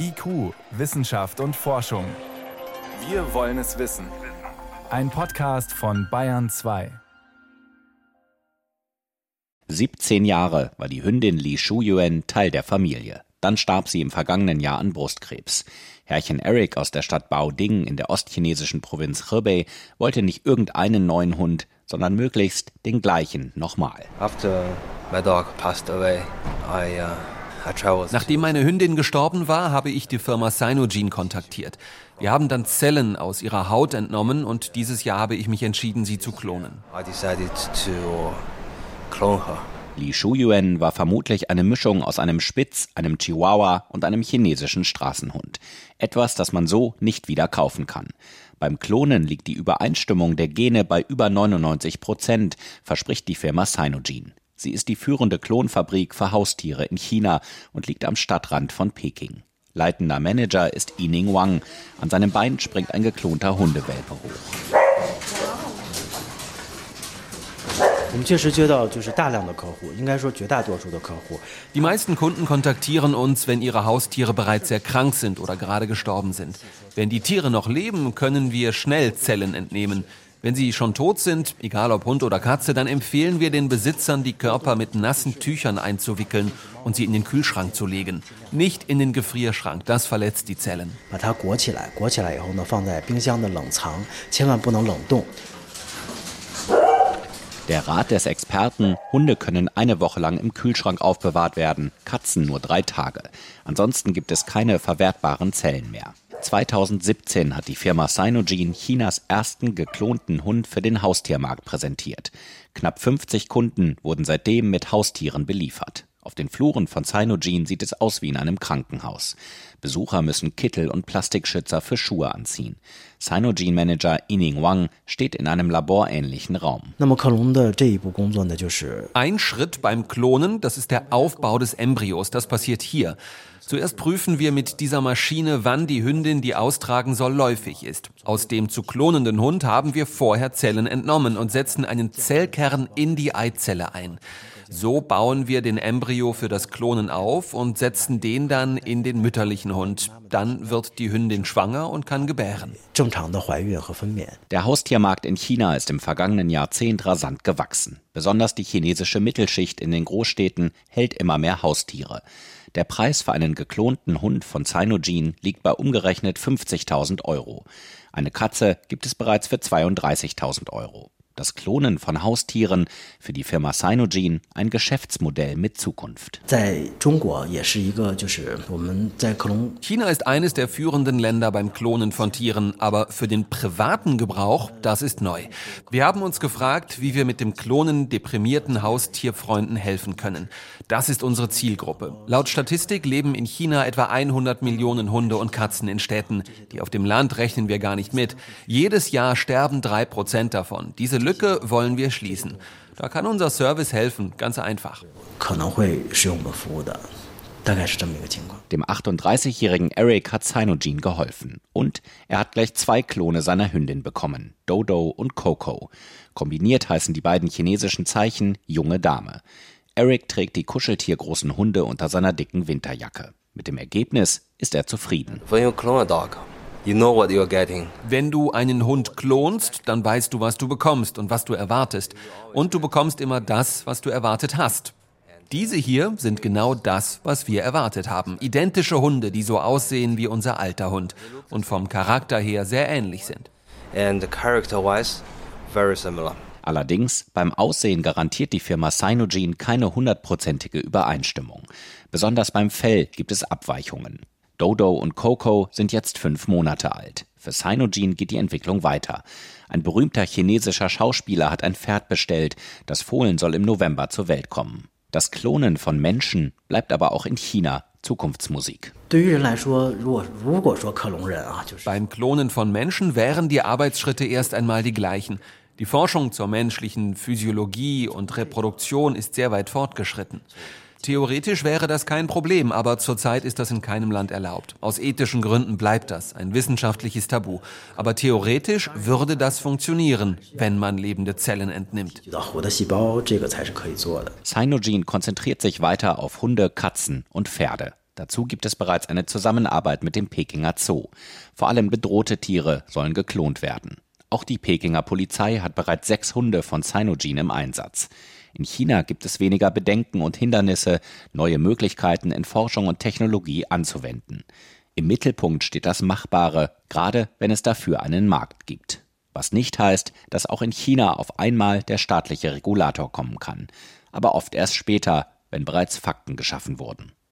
IQ, Wissenschaft und Forschung. Wir wollen es wissen. Ein Podcast von Bayern 2. 17 Jahre war die Hündin Li Shuyuan Teil der Familie. Dann starb sie im vergangenen Jahr an Brustkrebs. Herrchen Eric aus der Stadt Baoding in der ostchinesischen Provinz Hebei wollte nicht irgendeinen neuen Hund, sondern möglichst den gleichen nochmal. After my dog passed away, I uh Nachdem meine Hündin gestorben war, habe ich die Firma Sinogene kontaktiert. Wir haben dann Zellen aus ihrer Haut entnommen und dieses Jahr habe ich mich entschieden, sie zu klonen. Li Shuyuan war vermutlich eine Mischung aus einem Spitz, einem Chihuahua und einem chinesischen Straßenhund. Etwas, das man so nicht wieder kaufen kann. Beim Klonen liegt die Übereinstimmung der Gene bei über 99 Prozent, verspricht die Firma Sinogene. Sie ist die führende Klonfabrik für Haustiere in China und liegt am Stadtrand von Peking. Leitender Manager ist Yining Wang. An seinem Bein springt ein geklonter Hundewelpe hoch. Die meisten Kunden kontaktieren uns, wenn ihre Haustiere bereits sehr krank sind oder gerade gestorben sind. Wenn die Tiere noch leben, können wir schnell Zellen entnehmen. Wenn sie schon tot sind, egal ob Hund oder Katze, dann empfehlen wir den Besitzern, die Körper mit nassen Tüchern einzuwickeln und sie in den Kühlschrank zu legen. Nicht in den Gefrierschrank, das verletzt die Zellen. Der Rat des Experten, Hunde können eine Woche lang im Kühlschrank aufbewahrt werden, Katzen nur drei Tage. Ansonsten gibt es keine verwertbaren Zellen mehr. 2017 hat die Firma Sinogene Chinas ersten geklonten Hund für den Haustiermarkt präsentiert. Knapp 50 Kunden wurden seitdem mit Haustieren beliefert. Auf den Fluren von Sinogene sieht es aus wie in einem Krankenhaus. Besucher müssen Kittel und Plastikschützer für Schuhe anziehen. Sinogene-Manager Yining Wang steht in einem laborähnlichen Raum. Ein Schritt beim Klonen, das ist der Aufbau des Embryos. Das passiert hier. Zuerst prüfen wir mit dieser Maschine, wann die Hündin, die austragen soll, läufig ist. Aus dem zu klonenden Hund haben wir vorher Zellen entnommen und setzen einen Zellkern in die Eizelle ein. So bauen wir den Embryo für das Klonen auf und setzen den dann in den mütterlichen Hund. Dann wird die Hündin schwanger und kann gebären. Der Haustiermarkt in China ist im vergangenen Jahrzehnt rasant gewachsen. Besonders die chinesische Mittelschicht in den Großstädten hält immer mehr Haustiere. Der Preis für einen geklonten Hund von Sinogene liegt bei umgerechnet 50.000 Euro. Eine Katze gibt es bereits für 32.000 Euro das Klonen von Haustieren für die Firma Sinogene ein Geschäftsmodell mit Zukunft. China ist eines der führenden Länder beim Klonen von Tieren, aber für den privaten Gebrauch, das ist neu. Wir haben uns gefragt, wie wir mit dem Klonen deprimierten Haustierfreunden helfen können. Das ist unsere Zielgruppe. Laut Statistik leben in China etwa 100 Millionen Hunde und Katzen in Städten. Die auf dem Land rechnen wir gar nicht mit. Jedes Jahr sterben drei Prozent davon. Diese Lücke wollen wir schließen. Da kann unser Service helfen, ganz einfach. Dem 38-jährigen Eric hat Sinogene geholfen. Und er hat gleich zwei Klone seiner Hündin bekommen, Dodo und Coco. Kombiniert heißen die beiden chinesischen Zeichen junge Dame. Eric trägt die kuscheltiergroßen Hunde unter seiner dicken Winterjacke. Mit dem Ergebnis ist er zufrieden. When you clone a dog, You know what you're getting. Wenn du einen Hund klonst, dann weißt du, was du bekommst und was du erwartest. Und du bekommst immer das, was du erwartet hast. Diese hier sind genau das, was wir erwartet haben. Identische Hunde, die so aussehen wie unser alter Hund und vom Charakter her sehr ähnlich sind. And character-wise, very similar. Allerdings, beim Aussehen garantiert die Firma Sinogene keine hundertprozentige Übereinstimmung. Besonders beim Fell gibt es Abweichungen. Dodo und Coco sind jetzt fünf Monate alt. Für Sinogene geht die Entwicklung weiter. Ein berühmter chinesischer Schauspieler hat ein Pferd bestellt. Das Fohlen soll im November zur Welt kommen. Das Klonen von Menschen bleibt aber auch in China Zukunftsmusik. Beim Klonen von Menschen wären die Arbeitsschritte erst einmal die gleichen. Die Forschung zur menschlichen Physiologie und Reproduktion ist sehr weit fortgeschritten. Theoretisch wäre das kein Problem, aber zurzeit ist das in keinem Land erlaubt. Aus ethischen Gründen bleibt das ein wissenschaftliches Tabu. Aber theoretisch würde das funktionieren, wenn man lebende Zellen entnimmt. Sinogene konzentriert sich weiter auf Hunde, Katzen und Pferde. Dazu gibt es bereits eine Zusammenarbeit mit dem Pekinger Zoo. Vor allem bedrohte Tiere sollen geklont werden. Auch die Pekinger Polizei hat bereits sechs Hunde von Sinogene im Einsatz. In China gibt es weniger Bedenken und Hindernisse, neue Möglichkeiten in Forschung und Technologie anzuwenden. Im Mittelpunkt steht das Machbare, gerade wenn es dafür einen Markt gibt. Was nicht heißt, dass auch in China auf einmal der staatliche Regulator kommen kann. Aber oft erst später, wenn bereits Fakten geschaffen wurden.